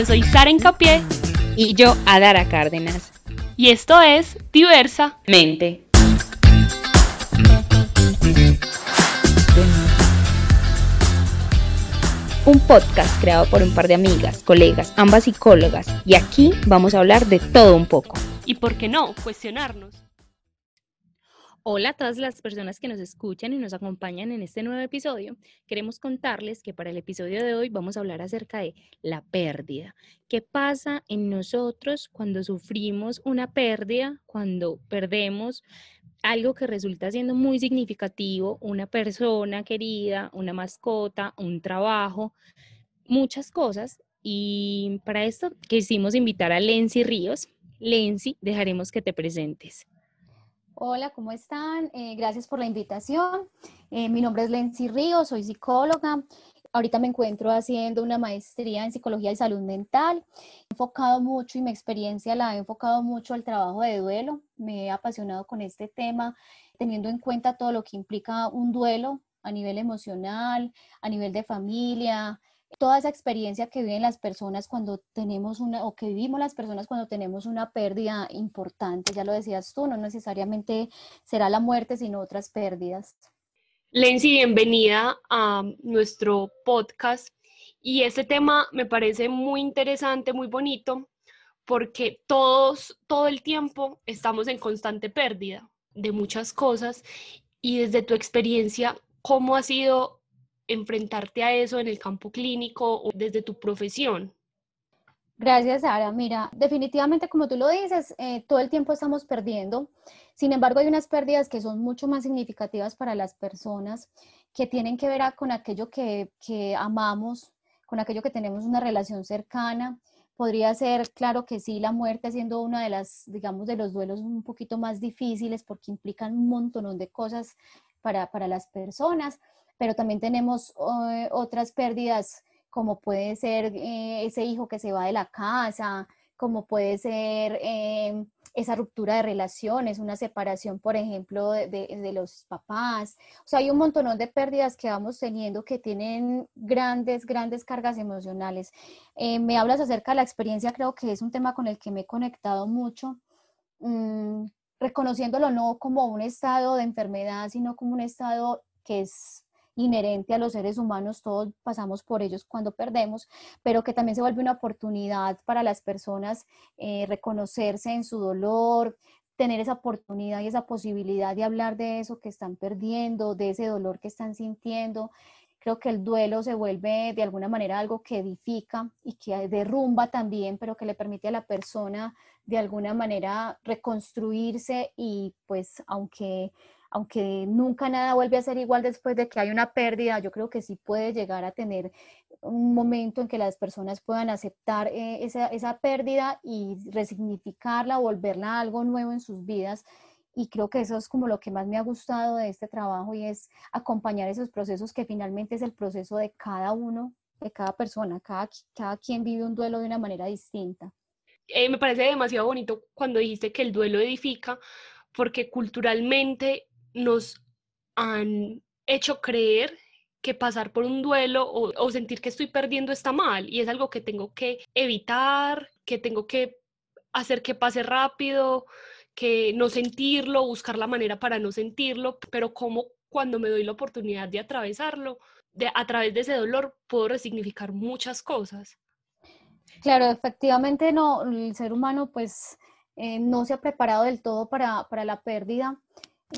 Yo soy Sara Encapié. Y yo, Adara Cárdenas. Y esto es Diversa Mente. Un podcast creado por un par de amigas, colegas, ambas psicólogas. Y aquí vamos a hablar de todo un poco. Y por qué no, cuestionarnos. Hola a todas las personas que nos escuchan y nos acompañan en este nuevo episodio. Queremos contarles que para el episodio de hoy vamos a hablar acerca de la pérdida. ¿Qué pasa en nosotros cuando sufrimos una pérdida, cuando perdemos algo que resulta siendo muy significativo, una persona querida, una mascota, un trabajo, muchas cosas? Y para esto quisimos invitar a Lenzi Ríos. Lenzi, dejaremos que te presentes. Hola, ¿cómo están? Eh, gracias por la invitación. Eh, mi nombre es Lenzi Ríos, soy psicóloga. Ahorita me encuentro haciendo una maestría en psicología y salud mental. He enfocado mucho y mi experiencia la he enfocado mucho al trabajo de duelo. Me he apasionado con este tema, teniendo en cuenta todo lo que implica un duelo a nivel emocional, a nivel de familia, toda esa experiencia que viven las personas cuando tenemos una, o que vivimos las personas cuando tenemos una pérdida importante, ya lo decías tú, no necesariamente será la muerte, sino otras pérdidas. Lenzi, bienvenida a nuestro podcast. Y este tema me parece muy interesante, muy bonito, porque todos, todo el tiempo estamos en constante pérdida de muchas cosas. Y desde tu experiencia, ¿cómo ha sido enfrentarte a eso en el campo clínico o desde tu profesión? Gracias, Sara. Mira, definitivamente, como tú lo dices, eh, todo el tiempo estamos perdiendo. Sin embargo, hay unas pérdidas que son mucho más significativas para las personas, que tienen que ver con aquello que, que amamos, con aquello que tenemos una relación cercana. Podría ser, claro que sí, la muerte siendo una de las, digamos, de los duelos un poquito más difíciles porque implican un montón de cosas para, para las personas pero también tenemos eh, otras pérdidas como puede ser eh, ese hijo que se va de la casa, como puede ser em, esa ruptura de relaciones, una separación, por ejemplo, de, los papás. O sea, hay un montón de pérdidas que vamos teniendo que tienen grandes, grandes cargas emocionales. Eh, me hablas acerca de la experiencia, creo que es un tema con el que me he conectado mucho, mm, reconociéndolo no como un estado de enfermedad, sino como un estado que es inherente a los seres humanos, todos pasamos por ellos cuando perdemos, pero que también se vuelve una oportunidad para las personas eh, reconocerse en su dolor, tener esa oportunidad y esa posibilidad de hablar de eso que están perdiendo, de ese dolor que están sintiendo. Creo que el duelo se vuelve de alguna manera algo que edifica y que derrumba también, pero que le permite a la persona de alguna manera reconstruirse y pues aunque aunque nunca nada vuelve a ser igual después de que hay una pérdida, yo creo que sí puede llegar a tener un momento en que las personas puedan aceptar eh, esa, esa, pérdida y resignificarla, volverla a algo nuevo en sus vidas. Y creo que eso es como lo que más me ha gustado de este trabajo y es acompañar esos procesos que finalmente es el proceso de cada uno, de cada persona, cada, cada quien vive un duelo de una manera distinta. Eh, me parece demasiado bonito cuando dijiste que el duelo edifica, porque culturalmente nos han hecho creer que pasar por un duelo o, sentir que estoy perdiendo está mal y es algo que tengo que evitar, que tengo que hacer que pase rápido, que no sentirlo, buscar la manera para no sentirlo, pero como cuando me doy la oportunidad de atravesarlo, de, a través de ese dolor puedo resignificar muchas cosas. Claro, efectivamente no, el ser humano pues eh, no se ha preparado del todo para, para la pérdida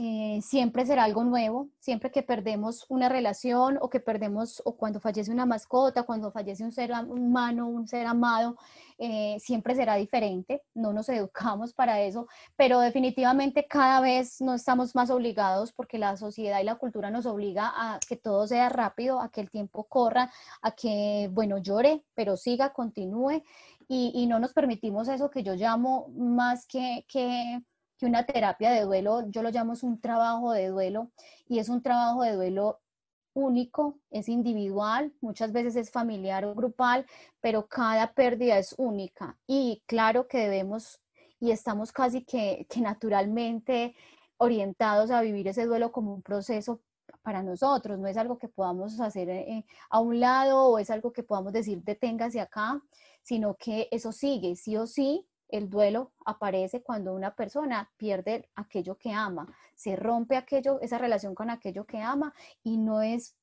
eh, siempre será algo nuevo, siempre que perdemos una relación o que perdemos, o cuando fallece una mascota, cuando fallece un ser humano, un ser amado, eh, siempre será diferente, no nos educamos para eso, pero definitivamente cada vez no estamos más obligados porque la sociedad y la cultura nos obliga a que todo sea rápido, a que el tiempo corra, a que, bueno, llore, pero siga, continúe y, y no nos permitimos eso que yo llamo más que... que una terapia de duelo, yo lo llamo es un trabajo de duelo y es un trabajo de duelo único, es individual, muchas veces es familiar o grupal, pero cada pérdida es única. Y claro que debemos y estamos casi que, que naturalmente orientados a vivir ese duelo como un proceso para nosotros, no es algo que podamos hacer eh, a un lado o es algo que podamos decir deténgase acá, sino que eso sigue, sí o sí, el duelo aparece cuando una persona pierde aquello que ama, se rompe aquello, esa relación con aquello que ama y no es,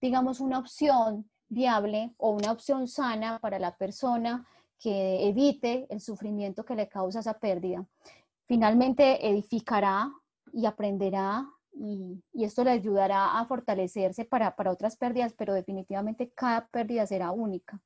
digamos, una opción viable o una opción sana para la persona que evite el sufrimiento que le causa esa pérdida. Finalmente edificará y aprenderá y, esto le ayudará a fortalecerse para, otras pérdidas, pero definitivamente cada pérdida será única.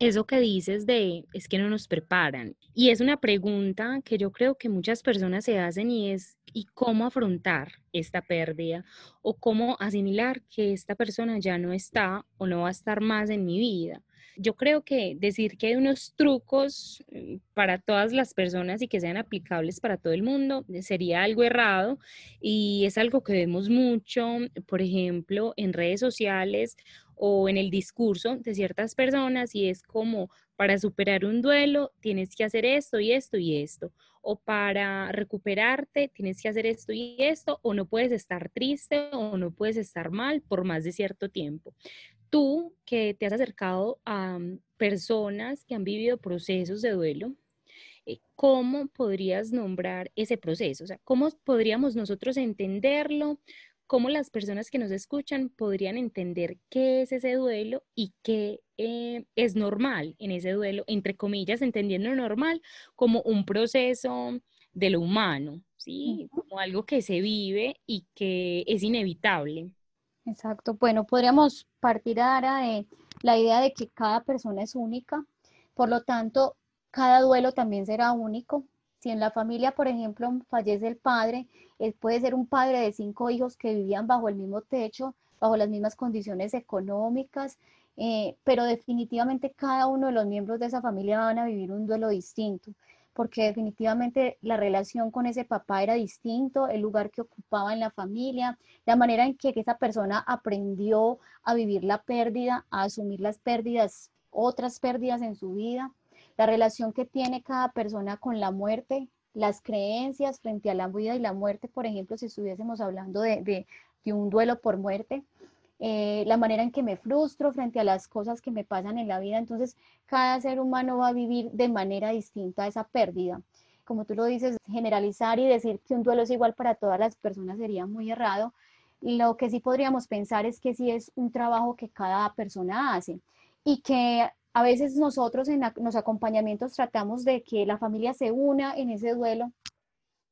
Eso que dices de es que no nos preparan. Y es una pregunta que yo creo que muchas personas se hacen y es ¿y cómo afrontar esta pérdida? O cómo asimilar que esta persona ya no está o no va a estar más en mi vida. Yo creo que decir que hay unos trucos mm, para todas las personas y que sean aplicables para todo el mundo sería algo errado y es algo que vemos mucho, por ejemplo, en redes sociales o en el discurso de ciertas personas y es como para superar un duelo tienes que hacer esto y esto y esto o para recuperarte tienes que hacer esto y esto o no puedes estar triste o no puedes estar mal por más de cierto tiempo. Tú que te has acercado a mm, personas que han vivido procesos de duelo, eh, ¿cómo podrías nombrar ese proceso? O sea, ¿cómo podríamos nosotros entenderlo? cómo las personas que nos escuchan podrían entender qué es ese duelo y qué eh, es normal en ese duelo, entre comillas, entendiendo normal como un proceso de lo humano, ¿sí? Como algo que se vive y que es inevitable. Exacto. Bueno, podríamos partir ahora de la idea de que cada persona es única, por lo tanto, cada duelo también será único. Si en la familia, por ejemplo, fallece el padre, puede ser un padre de cinco hijos que vivían bajo el mismo techo, bajo las mismas condiciones económicas, eh, pero definitivamente cada uno de los miembros de esa familia van a vivir un duelo distinto, porque definitivamente la relación con ese papá era distinto, el lugar que ocupaba en la familia, la manera en que esa persona aprendió a vivir la pérdida, a asumir las pérdidas, otras pérdidas en su vida, la relación que tiene cada persona con la muerte, las creencias frente a la vida y la muerte, por ejemplo, si estuviésemos hablando de, un duelo por muerte, eh, la manera en que me frustro frente a las cosas que me pasan en la vida. Entonces, cada ser humano va a vivir de manera distinta esa pérdida. Como tú lo dices, generalizar y decir que un duelo es igual para todas las personas sería muy errado. Lo que sí podríamos pensar es que sí es un trabajo que cada persona hace y que a veces nosotros en, los acompañamientos tratamos de que la familia se una en ese duelo,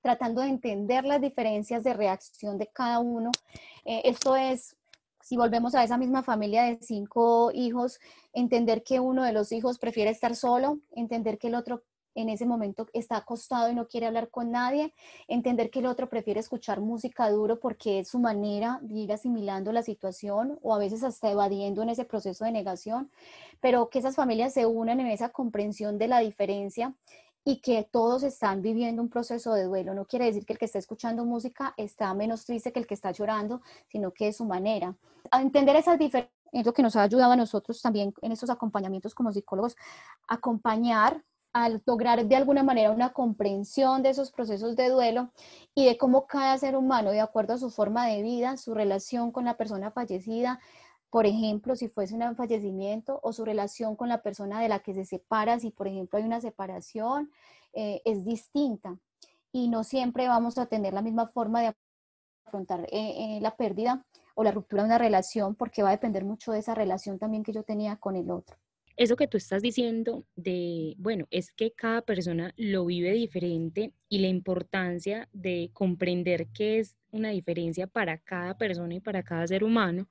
tratando de entender las diferencias de reacción de cada uno. Eh, esto es, si volvemos a esa misma familia de cinco hijos, entender que uno de los hijos prefiere estar solo, entender que el otro en ese momento está acostado y no quiere hablar con nadie, entender que el otro prefiere escuchar música duro porque es su manera de ir asimilando la situación o a veces hasta evadiendo en ese proceso de negación, pero que esas familias se unan en esa comprensión de la diferencia y que todos están viviendo un proceso de duelo. No quiere decir que el que está escuchando música está menos triste que el que está llorando, sino que es su manera. A entender esas diferencias es lo que nos ha ayudado a nosotros también en estos acompañamientos como psicólogos, acompañar al lograr de alguna manera una comprensión de esos procesos de duelo y de cómo cada ser humano, de acuerdo a su forma de vida, su relación con la persona fallecida, por ejemplo, si fuese un fallecimiento o su relación con la persona de la que se separa, si por ejemplo hay una separación, eh, es distinta. Y no siempre vamos a tener la misma forma de afrontar eh, eh, la pérdida o la ruptura de una relación porque va a depender mucho de esa relación también que yo tenía con el otro. Eso que tú estás diciendo de, bueno, es que cada persona lo vive diferente y la importancia de comprender qué es una diferencia para cada persona y para cada ser humano,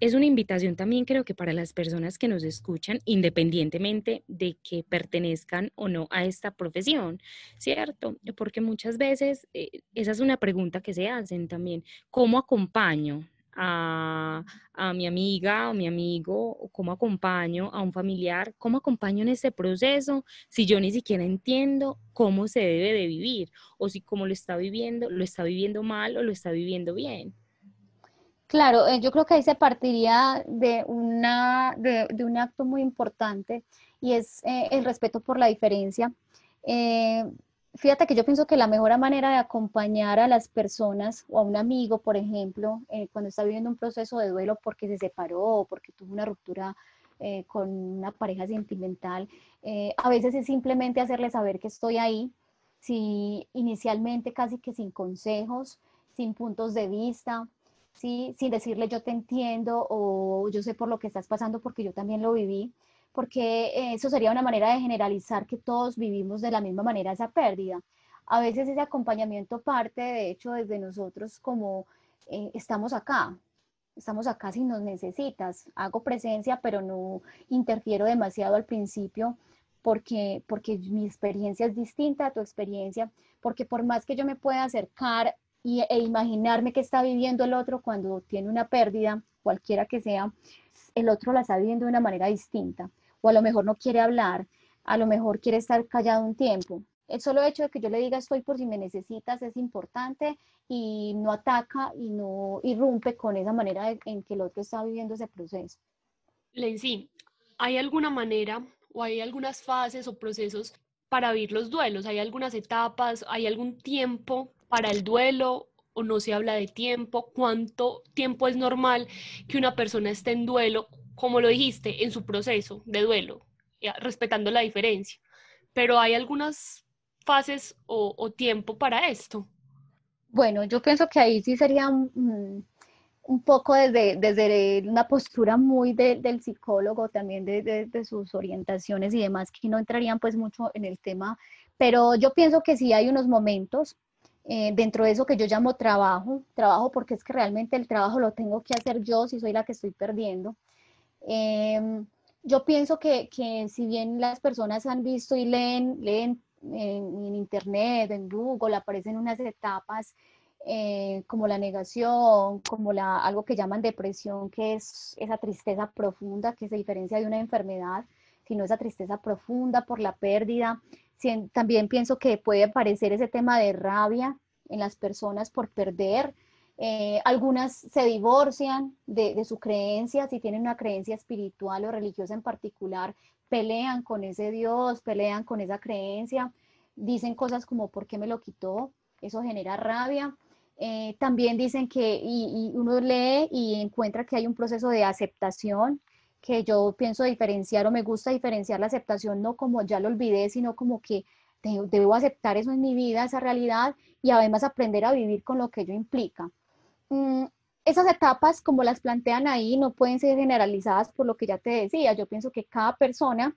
es una invitación también creo que para las personas que nos escuchan, independientemente de que pertenezcan o no a esta profesión, ¿cierto? Porque muchas veces eh, esa es una pregunta que se hacen también, ¿cómo acompaño? a, mi amiga o mi amigo, cómo acompaño a un familiar, cómo acompaño en ese proceso, si yo ni siquiera entiendo cómo se debe de vivir, o si cómo lo está viviendo, lo está viviendo mal o lo está viviendo bien. Claro, eh, yo creo que ahí se partiría de, una, de, un acto muy importante y es eh, el respeto por la diferencia. Eh, fíjate que yo pienso que la mejor manera de acompañar a las personas o a un amigo, por ejemplo, cuando está viviendo un proceso de duelo porque se separó o porque tuvo una ruptura con una pareja sentimental, a veces es simplemente hacerle saber que estoy ahí, si inicialmente casi que sin consejos, sin puntos de vista, ¿sí? sin decirle yo te entiendo o yo sé por lo que estás pasando porque yo también lo viví, porque eso sería una manera de generalizar que todos vivimos de la misma manera esa pérdida. A veces ese acompañamiento parte, de hecho, desde nosotros como eh, estamos acá, estamos acá si nos necesitas, hago presencia, pero no interfiero demasiado al principio porque, porque mi experiencia es distinta a tu experiencia, porque por más que yo me pueda acercar y, e imaginarme que está viviendo el otro cuando tiene una pérdida, cualquiera que sea, el otro la está viviendo de una manera distinta, o a lo mejor no quiere hablar, a lo mejor quiere estar callado un tiempo, el solo hecho de que yo le diga estoy por si me necesitas es importante y no ataca y no irrumpe con esa manera en que el otro está viviendo ese proceso. Lenzi, ¿hay alguna manera o hay algunas fases o procesos para vivir los duelos? ¿Hay algunas etapas? ¿Hay algún tiempo para el duelo o no se habla de tiempo? ¿Cuánto tiempo es normal que una persona esté en duelo, como lo dijiste, en su proceso de duelo, respetando la diferencia? Pero hay algunas fases o, tiempo para esto? Bueno, yo pienso que ahí sí sería un, poco desde, desde, una postura muy del psicólogo, también de, sus orientaciones y demás, que no entrarían pues mucho en el tema, pero yo pienso que sí hay unos momentos eh, dentro de eso que yo llamo trabajo, trabajo porque es que realmente el trabajo lo tengo que hacer yo si soy la que estoy perdiendo. Em, yo pienso que, que, si bien las personas han visto y leen, leen en, Internet, en Google, aparecen unas etapas eh, como la negación, como la, algo que llaman depresión, que es esa tristeza profunda que se diferencia de una enfermedad, sino esa tristeza profunda por la pérdida. También pienso que puede aparecer ese tema de rabia en las personas por perder. Eh, algunas se divorcian de, de, su creencia, si tienen una creencia espiritual o religiosa en particular, pelean con ese Dios, pelean con esa creencia, dicen cosas como ¿por qué me lo quitó? Eso genera rabia. Eh, también dicen que, y, uno lee y encuentra que hay un proceso de aceptación, que yo pienso diferenciar o me gusta diferenciar la aceptación no como ya lo olvidé, sino como que debo aceptar eso en mi vida, esa realidad, y además aprender a vivir con lo que ello implica. Mm, esas etapas, como las plantean ahí, no pueden ser generalizadas por lo que ya te decía. Yo pienso que cada persona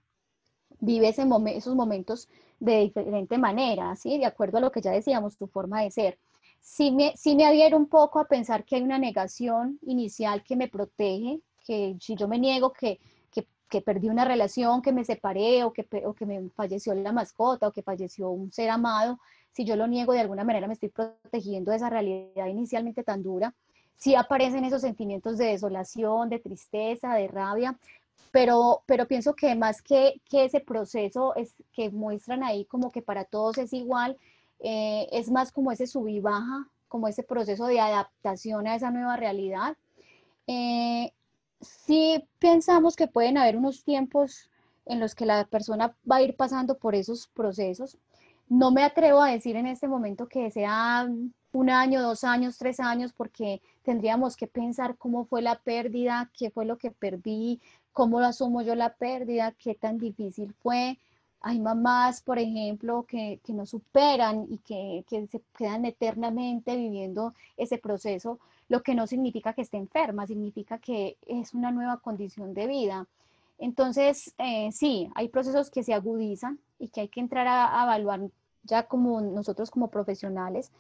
vive ese esos momentos de diferente manera, ¿sí? De acuerdo a lo que ya decíamos, tu forma de ser. Sí me, sí me adhiero un poco a pensar que hay una negación inicial que me protege, que si yo me niego que, que, que perdí una relación, que me separé o que, o que me falleció la mascota o que falleció un ser amado, si yo lo niego de alguna manera me estoy protegiendo de esa realidad inicialmente tan dura sí aparecen esos sentimientos de desolación, de tristeza, de rabia, pero, pero pienso que más que, que ese proceso es, que muestran ahí como que para todos es igual, eh, es más como ese sub y baja, como ese proceso de adaptación a esa nueva realidad. Eh, sí pensamos que pueden haber unos tiempos en los que la persona va a ir pasando por esos procesos. No me atrevo a decir en este momento que sea un año, dos años, tres años, porque tendríamos que pensar cómo fue la pérdida, qué fue lo que perdí, cómo lo asumo yo la pérdida, qué tan difícil fue. Hay mamás, por ejemplo, que, que no superan y que, que, se quedan eternamente viviendo ese proceso, lo que no significa que esté enferma, significa que es una nueva condición de vida. Entonces, eh, sí, hay procesos que se agudizan y que hay que entrar a, evaluar ya como nosotros como profesionales,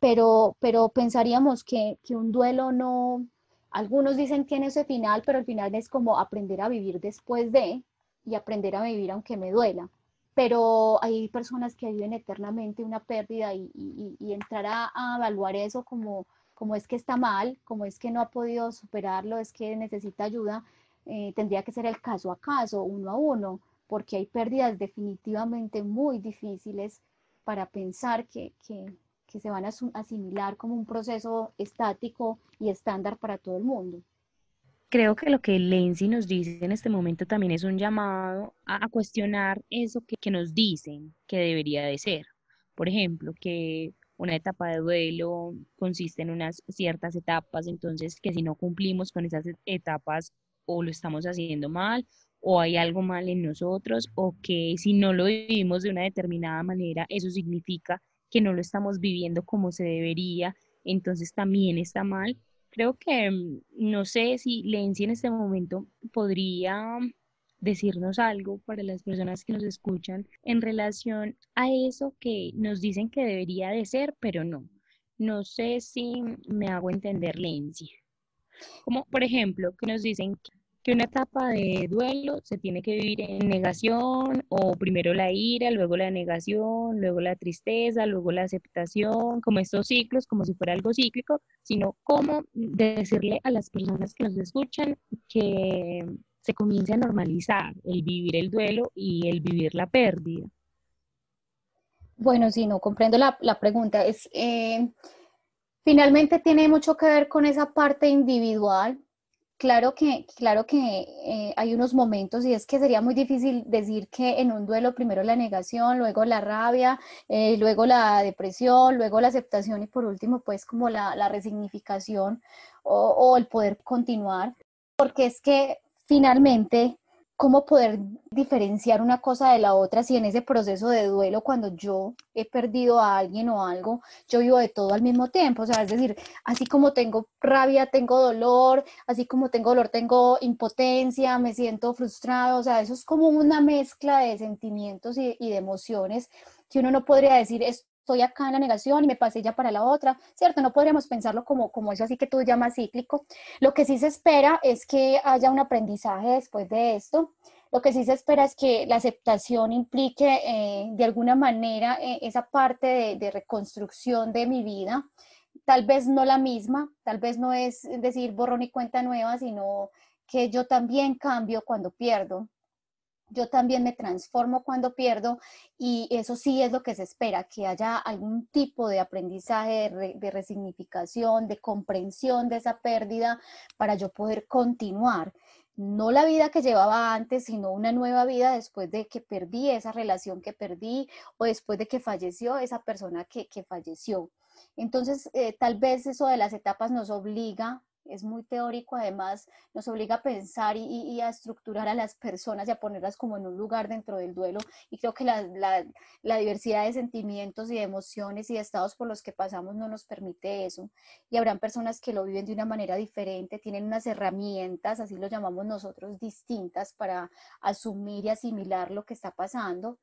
pero, pero pensaríamos que, que un duelo no, algunos dicen tiene ese final, pero el final es como aprender a vivir después de y aprender a vivir aunque me duela. Pero hay personas que viven eternamente una pérdida y, y, entrar a, evaluar eso como, como es que está mal, como es que no ha podido superarlo, es que necesita ayuda, eh, tendría que ser el caso a caso, uno a uno, porque hay pérdidas definitivamente muy difíciles para pensar que, que, que se van a asimilar como un proceso estático y estándar para todo el mundo. Creo que lo que Lenzi nos dice en este momento también es un llamado a, cuestionar eso que, que nos dicen que debería de ser. por ejemplo, que una etapa de duelo consiste en unas ciertas etapas, entonces que si no cumplimos con esas etapas o lo estamos haciendo mal o hay algo mal en nosotros o que si no lo vivimos de una determinada manera, eso significa que no lo estamos viviendo como se debería, entonces también está mal. Creo que mm, no sé si Lenzi en este momento podría decirnos algo para las personas que nos escuchan en relación a eso que nos dicen que debería de ser, pero no. No sé si me hago entender, Lenzi. Como por ejemplo, que nos dicen que una etapa de duelo se tiene que vivir en negación o primero la ira, luego la negación, luego la tristeza, luego la aceptación, como estos ciclos, como si fuera algo cíclico, sino cómo decirle a las personas que nos escuchan que se comience a normalizar el vivir el duelo y el vivir la pérdida. Bueno, sí, no comprendo la, pregunta. Es, eh, finalmente tiene mucho que ver con esa parte individual. Claro que, claro que eh, hay unos momentos y es que sería muy difícil decir que en un duelo primero la negación, luego la rabia, eh, luego la depresión, luego la aceptación y por último pues como la, resignificación o, o el poder continuar. Porque es que finalmente, ¿cómo poder diferenciar una cosa de la otra si en ese proceso de duelo, cuando yo he perdido a alguien o algo, yo vivo de todo al mismo tiempo? O sea, es decir, así como tengo rabia, tengo dolor, así como tengo dolor, tengo impotencia, me siento frustrado, o sea, eso es como una mezcla de sentimientos y, de emociones que uno no podría decir, es estoy acá en la negación y me pasé ya para la otra, ¿cierto? No podríamos pensarlo como, como eso así que tú llamas cíclico. Lo que sí se espera es que haya un aprendizaje después de esto. Lo que sí se espera es que la aceptación implique eh, de alguna manera eh, esa parte de, de reconstrucción de mi vida, tal vez no la misma, tal vez no es decir borrón y cuenta nueva, sino que yo también cambio cuando pierdo, yo también me transformo cuando pierdo y eso sí es lo que se espera, que haya algún tipo de aprendizaje, de, resignificación, de comprensión de esa pérdida para yo poder continuar. No la vida que llevaba antes, sino una nueva vida después de que perdí esa relación que perdí o después de que falleció esa persona que, falleció. Entonces, eh, tal vez eso de las etapas nos obliga es muy teórico, además nos obliga a pensar y, a estructurar a las personas y a ponerlas como en un lugar dentro del duelo. Y creo que la, diversidad de sentimientos y de emociones y de estados por los que pasamos no nos permite eso. Y habrán personas que lo viven de una manera diferente, tienen unas herramientas, así lo llamamos nosotros, distintas para asumir y asimilar lo que está pasando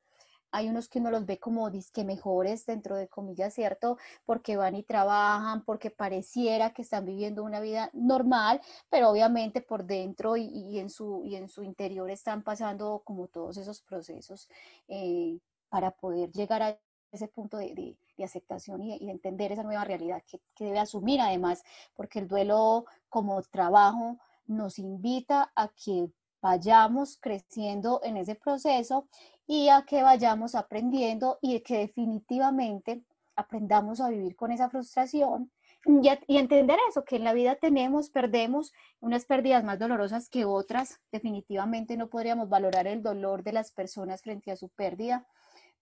hay unos que uno los ve como disque mejores, dentro de comillas, ¿cierto? Porque van y trabajan, porque pareciera que están viviendo una vida normal, pero obviamente por dentro y, en, su, y en su interior están pasando como todos esos procesos eh, para poder llegar a ese punto de, aceptación y, entender esa nueva realidad que, que debe asumir además, porque el duelo como trabajo nos invita a que vayamos creciendo en ese proceso y a que vayamos aprendiendo y que definitivamente aprendamos a vivir con esa frustración y, entender eso, que en la vida tenemos, perdemos unas pérdidas más dolorosas que otras. Definitivamente no podríamos valorar el dolor de las personas frente a su pérdida,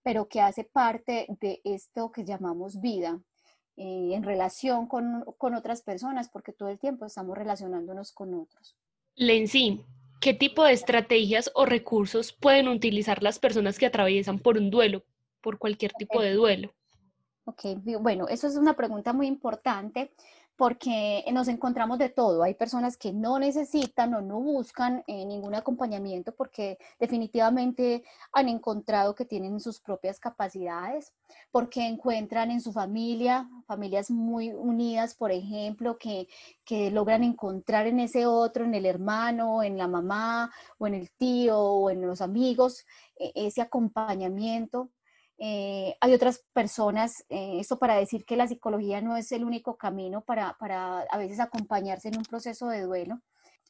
pero que hace parte de esto que llamamos vida. Eh, en relación con, con otras personas, porque todo el tiempo estamos relacionándonos con otros. Lenzi, ¿Qué tipo de estrategias o recursos pueden utilizar las personas que atraviesan por un duelo, por cualquier tipo de duelo? Ok, bueno, eso es una pregunta muy importante porque nos encontramos de todo. Hay personas que no necesitan o no buscan eh, ningún acompañamiento porque definitivamente han encontrado que tienen sus propias capacidades, porque encuentran en su familia, familias muy unidas, por ejemplo, que, que logran encontrar en ese otro, en el hermano, en la mamá o en el tío o en los amigos, e, ese acompañamiento eh, hay otras personas, eh, esto para decir que la psicología no es el único camino para, para a veces acompañarse en un proceso de duelo,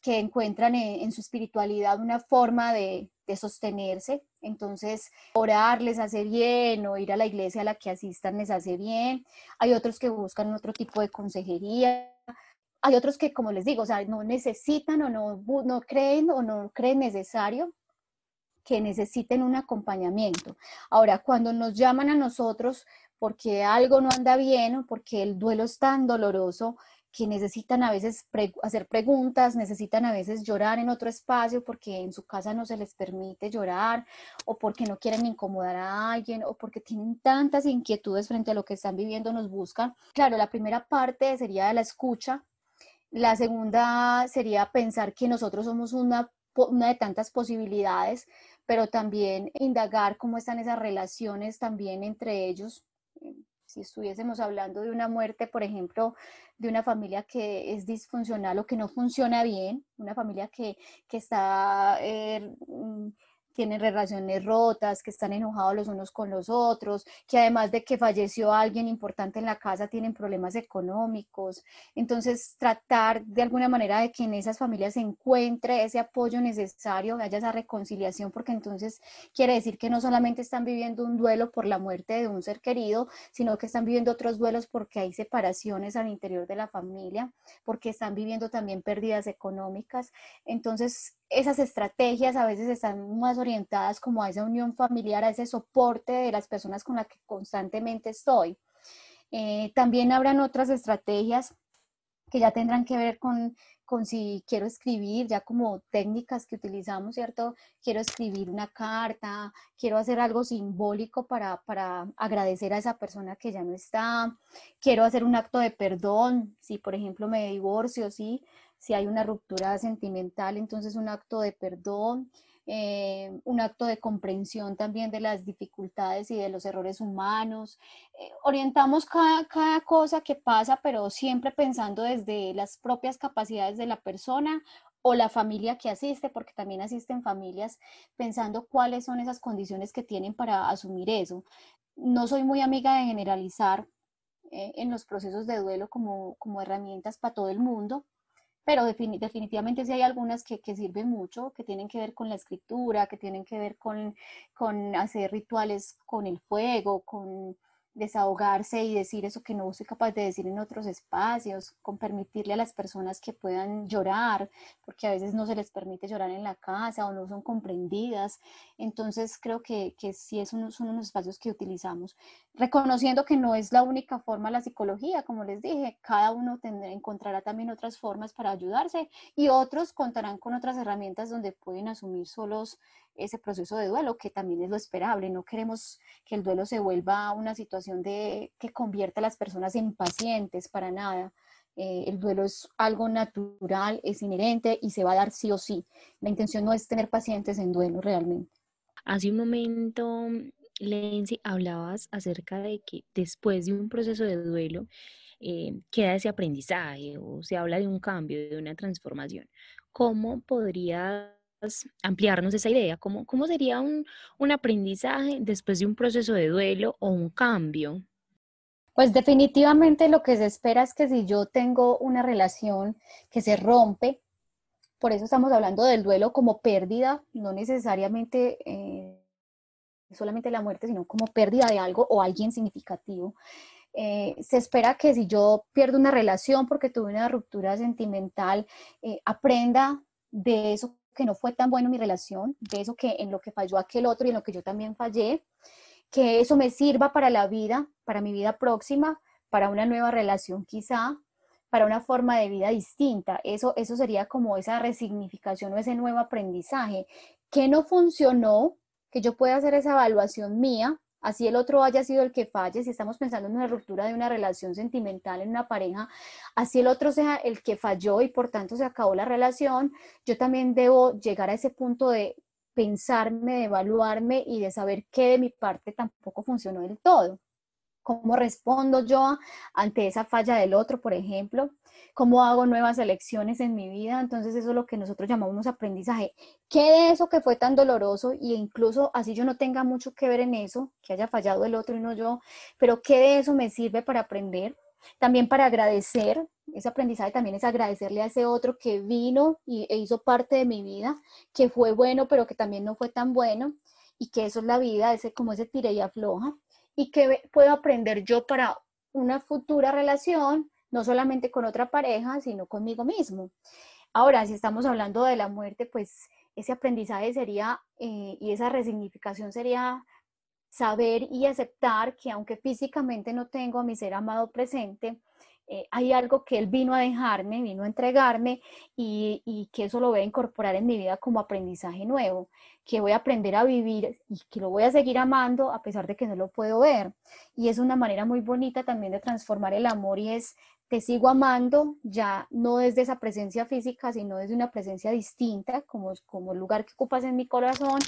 que encuentran en, su espiritualidad una forma de, de, sostenerse. Entonces, orar les hace bien o ir a la iglesia a la que asistan les hace bien. Hay otros que buscan otro tipo de consejería. Hay otros que, como les digo, o sea, no necesitan o no, no creen o no creen necesario que necesiten un acompañamiento. Ahora, cuando nos llaman a nosotros, porque algo no anda bien o porque el duelo es tan doloroso que necesitan a veces hacer preguntas, necesitan a veces llorar en otro espacio porque en su casa no se les permite llorar o porque no quieren incomodar a alguien o porque tienen tantas inquietudes frente a lo que están viviendo, nos buscan. Claro, la primera parte sería la escucha, la segunda sería pensar que nosotros somos una, una de tantas posibilidades, pero también indagar cómo están esas relaciones también entre ellos. Si estuviésemos hablando de una muerte, por ejemplo, de una familia que es disfuncional o que no funciona bien, una familia que, que está eh, tienen relaciones rotas, que están enojados los unos con los otros, que además de que falleció alguien importante en la casa, tienen problemas económicos. Entonces, tratar de alguna manera de que en esas familias se encuentre ese apoyo necesario, haya esa reconciliación, porque entonces quiere decir que no solamente están viviendo un duelo por la muerte de un ser querido, sino que están viviendo otros duelos porque hay separaciones al interior de la familia, porque están viviendo también pérdidas económicas. Entonces, esas estrategias a veces están más orientadas como a esa unión familiar, a ese soporte de las personas con las que constantemente estoy. Eh, también habrán otras estrategias que ya tendrán que ver con, con si quiero escribir, ya como técnicas que utilizamos, ¿cierto? Quiero escribir una carta, quiero hacer algo simbólico para, para agradecer a esa persona que ya no está, quiero hacer un acto de perdón, si por ejemplo me divorcio, sí, si hay una ruptura sentimental, entonces un acto de perdón, eh, un acto de comprensión también de las dificultades y de los errores humanos. Eh, orientamos cada, cada, cosa que pasa, pero siempre pensando desde las propias capacidades de la persona o la familia que asiste, porque también asisten familias pensando cuáles son esas condiciones que tienen para asumir eso. No soy muy amiga de generalizar eh, en los procesos de duelo como, como herramientas para todo el mundo, pero definitivamente sí hay algunas que, que, sirven mucho, que tienen que ver con la escritura, que tienen que ver con, con hacer rituales con el fuego, con desahogarse y decir eso que no soy capaz de decir en otros espacios, con permitirle a las personas que puedan llorar, porque a veces no se les permite llorar en la casa o no son comprendidas. Entonces creo que, que sí es son unos espacios que utilizamos, reconociendo que no es la única forma la psicología, como les dije, cada uno tendrá, encontrará también otras formas para ayudarse y otros contarán con otras herramientas donde pueden asumir solos ese proceso de duelo, que también es lo esperable. No queremos que el duelo se vuelva una situación de que convierta a las personas en pacientes para nada. Eh, el duelo es algo natural, es inherente y se va a dar sí o sí. La intención no es tener pacientes en duelo realmente. Hace un momento, Lenzi, hablabas acerca de que después de un proceso de duelo eh, queda ese aprendizaje o se habla de un cambio, de una transformación. ¿Cómo podría ampliarnos esa idea? ¿Cómo, cómo sería un, un aprendizaje después de un proceso de duelo o un cambio? Pues definitivamente lo que se espera es que si yo tengo una relación que se rompe, por eso estamos hablando del duelo como pérdida, no necesariamente eh, solamente la muerte, sino como pérdida de algo o alguien significativo. Eh, se espera que si yo pierdo una relación porque tuve una ruptura sentimental, eh, aprenda de eso que no fue tan bueno mi relación, de eso que en lo que falló aquel otro y en lo que yo también fallé, que eso me sirva para la vida, para mi vida próxima, para una nueva relación quizá, para una forma de vida distinta. Eso, eso sería como esa resignificación o ese nuevo aprendizaje. que no funcionó? Que yo pueda hacer esa evaluación mía así el otro haya sido el que falle, si estamos pensando en una ruptura de una relación sentimental en una pareja, así el otro sea el que falló y por tanto se acabó la relación, yo también debo llegar a ese punto de pensarme, de evaluarme y de saber qué de mi parte tampoco funcionó del todo. ¿Cómo respondo yo ante esa falla del otro, por ejemplo? ¿Cómo hago nuevas elecciones en mi vida? Entonces eso es lo que nosotros llamamos aprendizaje. ¿Qué de eso que fue tan doloroso y incluso así yo no tenga mucho que ver en eso, que haya fallado el otro y no yo, pero qué de eso me sirve para aprender? También para agradecer, ese aprendizaje también es agradecerle a ese otro que vino y, e hizo parte de mi vida, que fue bueno, pero que también no fue tan bueno, y que eso es la vida, ese como ese tire y afloja y qué puedo aprender yo para una futura relación, no solamente con otra pareja, sino conmigo mismo. Ahora, si estamos hablando de la muerte, pues ese aprendizaje sería eh, y esa resignificación sería saber y aceptar que aunque físicamente no tengo a mi ser amado presente, eh, hay algo que Él vino a dejarme, vino a entregarme y, que eso lo voy a incorporar en mi vida como aprendizaje nuevo, que voy a aprender a vivir y que lo voy a seguir amando a pesar de que no lo puedo ver. Y es una manera muy bonita también de transformar el amor y es te sigo amando ya no desde esa presencia física, sino desde una presencia distinta, como, como el lugar que ocupas en mi corazón,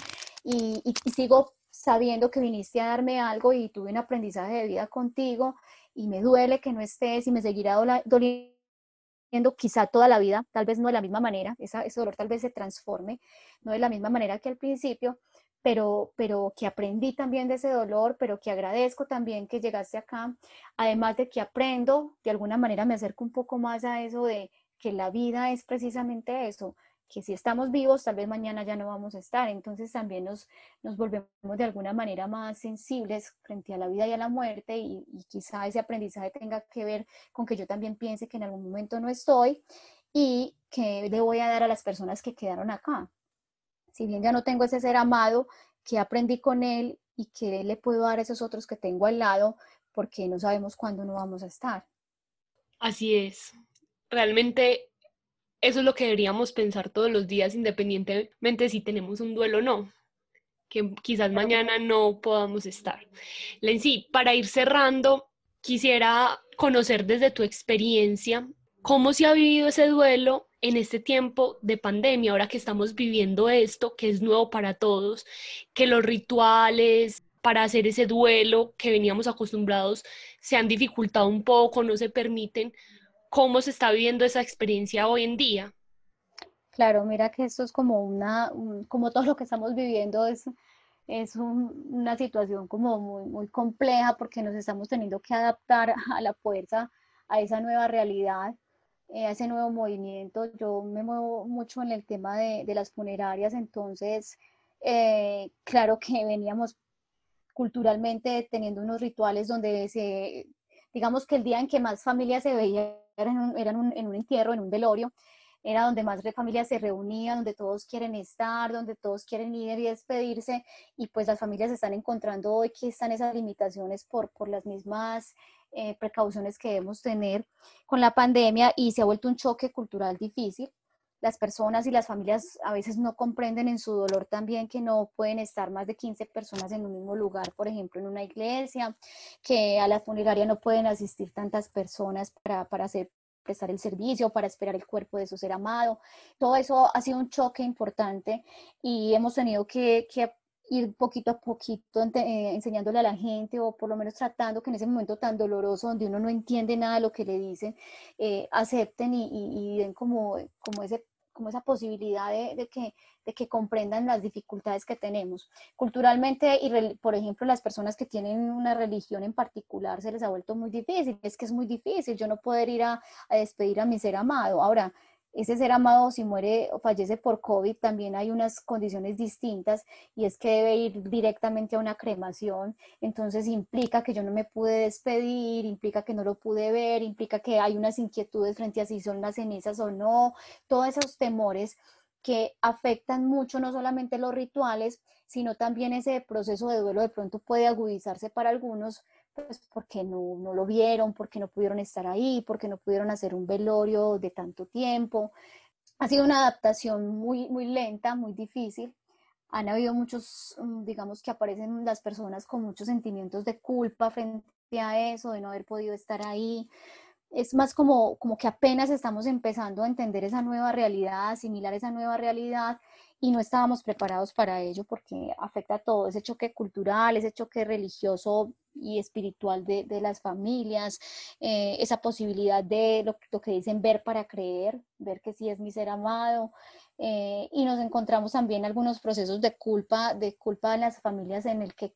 y, sigo sabiendo que viniste a darme algo y tuve un aprendizaje de vida contigo, y me duele que no estés y me seguirá doliendo quizá toda la vida, tal vez no de la misma manera, esa, ese dolor tal vez se transforme, no de la misma manera que al principio, pero, pero que aprendí también de ese dolor, pero que agradezco también que llegaste acá, además de que aprendo, de alguna manera me acerco un poco más a eso de que la vida es precisamente eso, que si estamos vivos, tal vez mañana ya no vamos a estar, entonces también nos, nos volvemos de alguna manera más sensibles frente a la vida y a la muerte y, y quizá ese aprendizaje tenga que ver con que yo también piense que en algún momento no estoy y que le voy a dar a las personas que quedaron acá si bien ya no tengo ese ser amado, que aprendí con él y que le puedo dar a esos otros que tengo al lado, porque no sabemos cuándo no vamos a estar. Así es. Realmente eso es lo que deberíamos pensar todos los días, independientemente si tenemos un duelo o no, que quizás mañana no podamos estar. Lenzi, para ir cerrando, quisiera conocer desde tu experiencia cómo se ha vivido ese duelo en este tiempo de pandemia, ahora que estamos viviendo esto, que es nuevo para todos, que los rituales para hacer ese duelo que veníamos acostumbrados se han dificultado un poco, no se permiten, ¿cómo se está viviendo esa experiencia hoy en día? Claro, mira que esto es como una, como todo lo que estamos viviendo es, es una situación como muy, muy compleja porque nos estamos teniendo que adaptar a la fuerza a esa nueva realidad eh, ese nuevo movimiento. Yo me muevo mucho en el tema de, de las funerarias, entonces, eh, claro que veníamos culturalmente teniendo unos rituales donde se, digamos que el día en que más familias se veían en un, en un entierro, en un velorio, era donde más familias se reunían, donde todos quieren estar, donde todos quieren ir y despedirse, y pues las familias están encontrando hoy que están esas limitaciones por, por las mismas eh, precauciones que debemos tener con la pandemia y se ha vuelto un choque cultural difícil. Las personas y las familias a veces no comprenden en su dolor también que no pueden estar más de 15 personas en un mismo lugar, por ejemplo, en una iglesia, que a la funeraria no pueden asistir tantas personas para, para hacer prestar el servicio, para esperar el cuerpo de su ser amado. Todo eso ha sido un choque importante y hemos tenido que, que ir poquito a poquito eh, enseñándole a la gente o por lo menos tratando que en ese momento tan doloroso donde uno no entiende nada de lo que le dicen, eh, acepten y, y, den como, como, ese, como esa posibilidad de, que, comprendan las dificultades que tenemos. Culturalmente, y por ejemplo, las personas que tienen una religión en particular se les ha vuelto muy difícil, es que es muy difícil yo no poder ir a despedir a mi ser amado. Ahora, ese ser amado si muere o fallece por COVID también hay unas condiciones distintas y es que debe ir directamente a una cremación, entonces implica que yo no me pude despedir, implica que no lo pude ver, implica que hay unas inquietudes frente a si son las cenizas o no, todos esos temores que afectan mucho no solamente los rituales, sino también ese proceso de duelo de pronto puede agudizarse para algunos pues porque no, no, lo vieron, porque no pudieron estar ahí, porque no pudieron hacer un velorio de tanto tiempo. Ha sido una adaptación muy, muy lenta, muy difícil. Han habido muchos, mm, digamos que aparecen las personas con muchos sentimientos de culpa frente a eso, de no haber podido estar ahí. Es más como, como que apenas estamos empezando a entender esa nueva realidad, asimilar esa nueva realidad y no estábamos preparados para ello porque afecta a todo, ese choque cultural, ese choque religioso y espiritual de, de las familias, eh, esa posibilidad de lo, lo, que dicen ver para creer, ver que sí es mi ser amado, eh, y nos encontramos también algunos procesos de culpa, de culpa en las familias en el que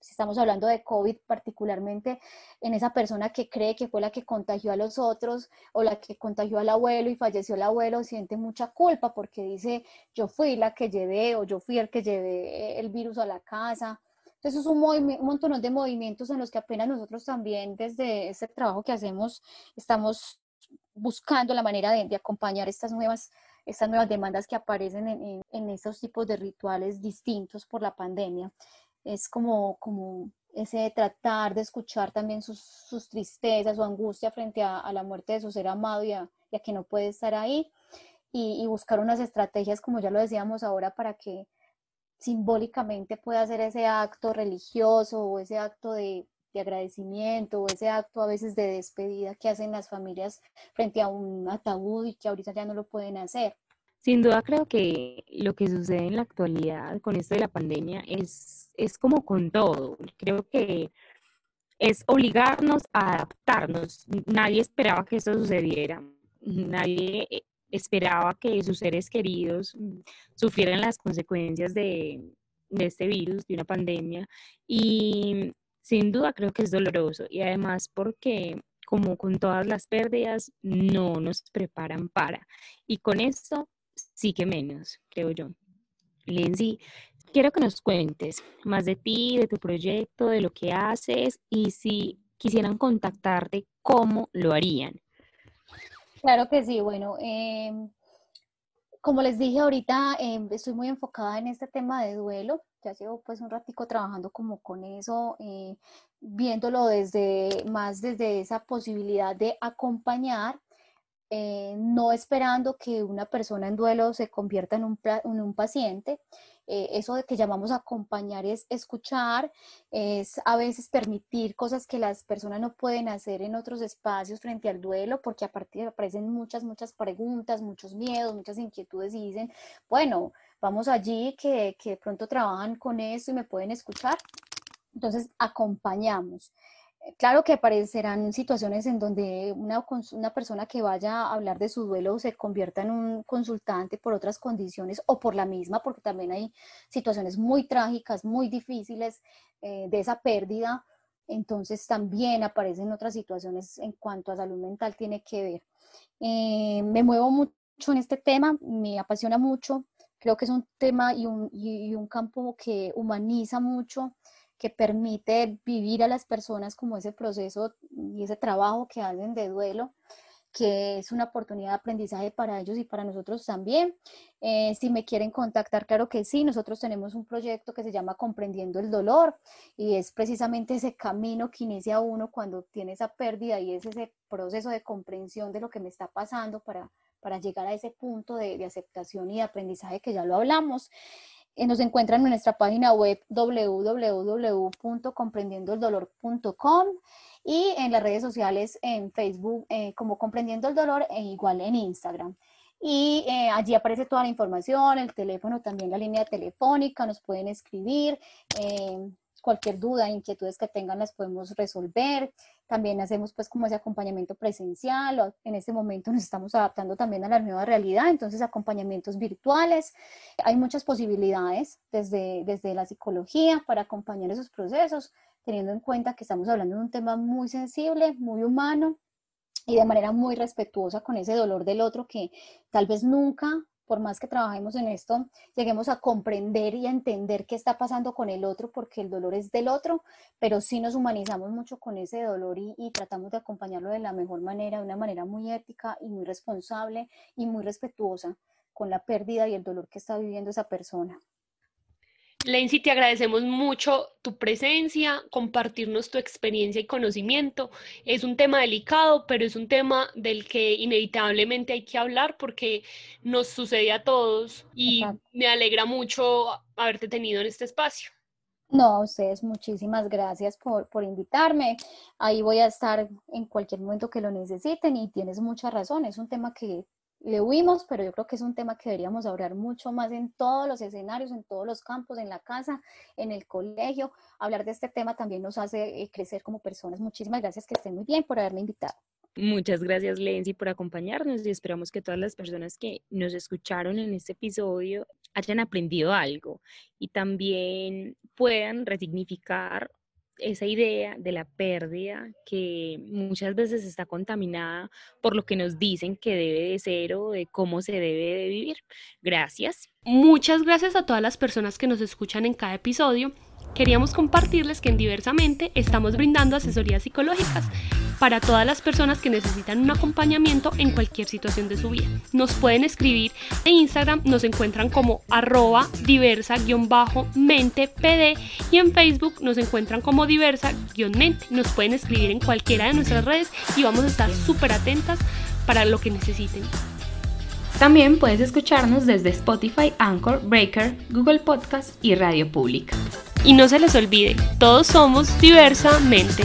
si estamos hablando de COVID particularmente, en esa persona que cree que fue la que contagió a los otros o la que contagió al abuelo y falleció el abuelo, siente mucha culpa porque dice, yo fui la que llevé o yo fui el que llevé el virus a la casa. Entonces es un, un montón de movimientos en los que apenas nosotros también desde este trabajo que hacemos estamos buscando la manera de, de acompañar estas nuevas estas nuevas demandas que aparecen en, en, en estos tipos de rituales distintos por la pandemia. es como, como ese tratar de escuchar también sus, sus tristezas, su angustia frente a, la muerte de su ser amado y a, que no puede estar ahí, y, buscar unas estrategias, como ya lo decíamos ahora, para que simbólicamente pueda hacer ese acto religioso o ese acto de, de agradecimiento o ese acto a veces de despedida que hacen las familias frente a un ataúd y que ahorita ya no lo pueden hacer. Sin duda creo que lo que sucede en la actualidad con esto de la pandemia es, es como con todo. Creo que es obligarnos a adaptarnos. Nadie esperaba que eso sucediera. Nadie eh, esperaba que sus seres queridos sufrieran las consecuencias de, de este virus, de una pandemia. Y sin duda creo que es doloroso. Y además porque como con todas las pérdidas, no nos preparan para. Y con esto sí que menos, creo yo. Lindsay, quiero que nos cuentes más de ti, de tu proyecto, de lo que haces y si quisieran contactarte, ¿cómo lo harían? Claro que sí, bueno, em, como les dije ahorita, em, estoy muy enfocada en este tema de duelo, ya llevo pues un ratico trabajando como con eso, eh, viéndolo desde más desde esa posibilidad de acompañar eh, no esperando que una persona en duelo se convierta en un, en un paciente. Eh, eso de que llamamos acompañar es escuchar, es a veces permitir cosas que las personas no pueden hacer en otros espacios frente al duelo, porque a partir aparecen muchas, muchas preguntas, muchos miedos, muchas inquietudes y dicen, bueno, vamos allí que, que de pronto trabajan con eso y me pueden escuchar. Entonces, acompañamos. Claro que aparecerán situaciones en donde una, una, persona que vaya a hablar de su duelo se convierta en un consultante por otras condiciones o por la misma, porque también hay situaciones muy trágicas, muy difíciles eh, de esa pérdida. Entonces también aparecen otras situaciones en cuanto a salud mental tiene que ver. Eh, me muevo mucho en este tema, me apasiona mucho. Creo que es un tema y un, y un campo que humaniza mucho que permite vivir a las personas como ese proceso y ese trabajo que hacen de duelo, que es una oportunidad de aprendizaje para ellos y para nosotros también. Eh, si me quieren contactar, claro que sí, nosotros tenemos un proyecto que se llama Comprendiendo el Dolor y es precisamente ese camino que inicia uno cuando tiene esa pérdida y es ese proceso de comprensión de lo que me está pasando para, para llegar a ese punto de, de aceptación y de aprendizaje que ya lo hablamos. Eh, nos encuentran en nuestra página web www.comprendiendoeldolor.com y en las redes sociales en Facebook eh, como Comprendiendo el Dolor e igual en Instagram. Y eh, allí aparece toda la información, el teléfono, también la línea telefónica, nos pueden escribir cualquier duda, inquietudes que tengan las podemos resolver. También hacemos pues como ese acompañamiento presencial. En este momento nos estamos adaptando también a la nueva realidad, entonces acompañamientos virtuales. Hay muchas posibilidades desde, desde la psicología para acompañar esos procesos, teniendo en cuenta que estamos hablando de un tema muy sensible, muy humano y de manera muy respetuosa con ese dolor del otro que tal vez nunca por más que trabajemos en esto, lleguemos a comprender y a entender qué está pasando con el otro, porque el dolor es del otro, pero sí nos humanizamos mucho con ese dolor y, y tratamos de acompañarlo de la mejor manera, de una manera muy ética y muy responsable y muy respetuosa con la pérdida y el dolor que está viviendo esa persona. Lenzi, te agradecemos mucho tu presencia, compartirnos tu experiencia y conocimiento. Es un tema delicado, pero es un tema del que inevitablemente hay que hablar porque nos sucede a todos y me alegra mucho haberte tenido en este espacio. No, a ustedes muchísimas gracias por, por invitarme. Ahí voy a estar en cualquier momento que lo necesiten y tienes mucha razón. Es un tema que le huimos, pero yo creo que es un tema que deberíamos hablar mucho más en todos los escenarios, en todos los campos, en la casa, en el colegio. Hablar de este tema también nos hace eh, crecer como personas. Muchísimas gracias, que estén muy bien por haberme invitado. Muchas gracias, Lenzi, por acompañarnos y esperamos que todas las personas que nos escucharon en este episodio hayan aprendido algo y también puedan resignificar esa idea de la pérdida que muchas veces está contaminada por lo que nos dicen que debe de ser o de cómo se debe de vivir. Gracias. Muchas gracias a todas las personas que nos escuchan en cada episodio. Queríamos compartirles que en Diversamente estamos brindando asesorías psicológicas para todas las personas que necesitan un acompañamiento en cualquier situación de su vida. Nos pueden escribir en Instagram, nos encuentran como arroba diversa-mente-pd y en Facebook nos encuentran como diversa-mente. Nos pueden escribir en cualquiera de nuestras redes y vamos a estar súper atentas para lo que necesiten. También puedes escucharnos desde Spotify, Anchor, Breaker, Google Podcast y Radio Pública. Y no se les olvide, todos somos diversamente.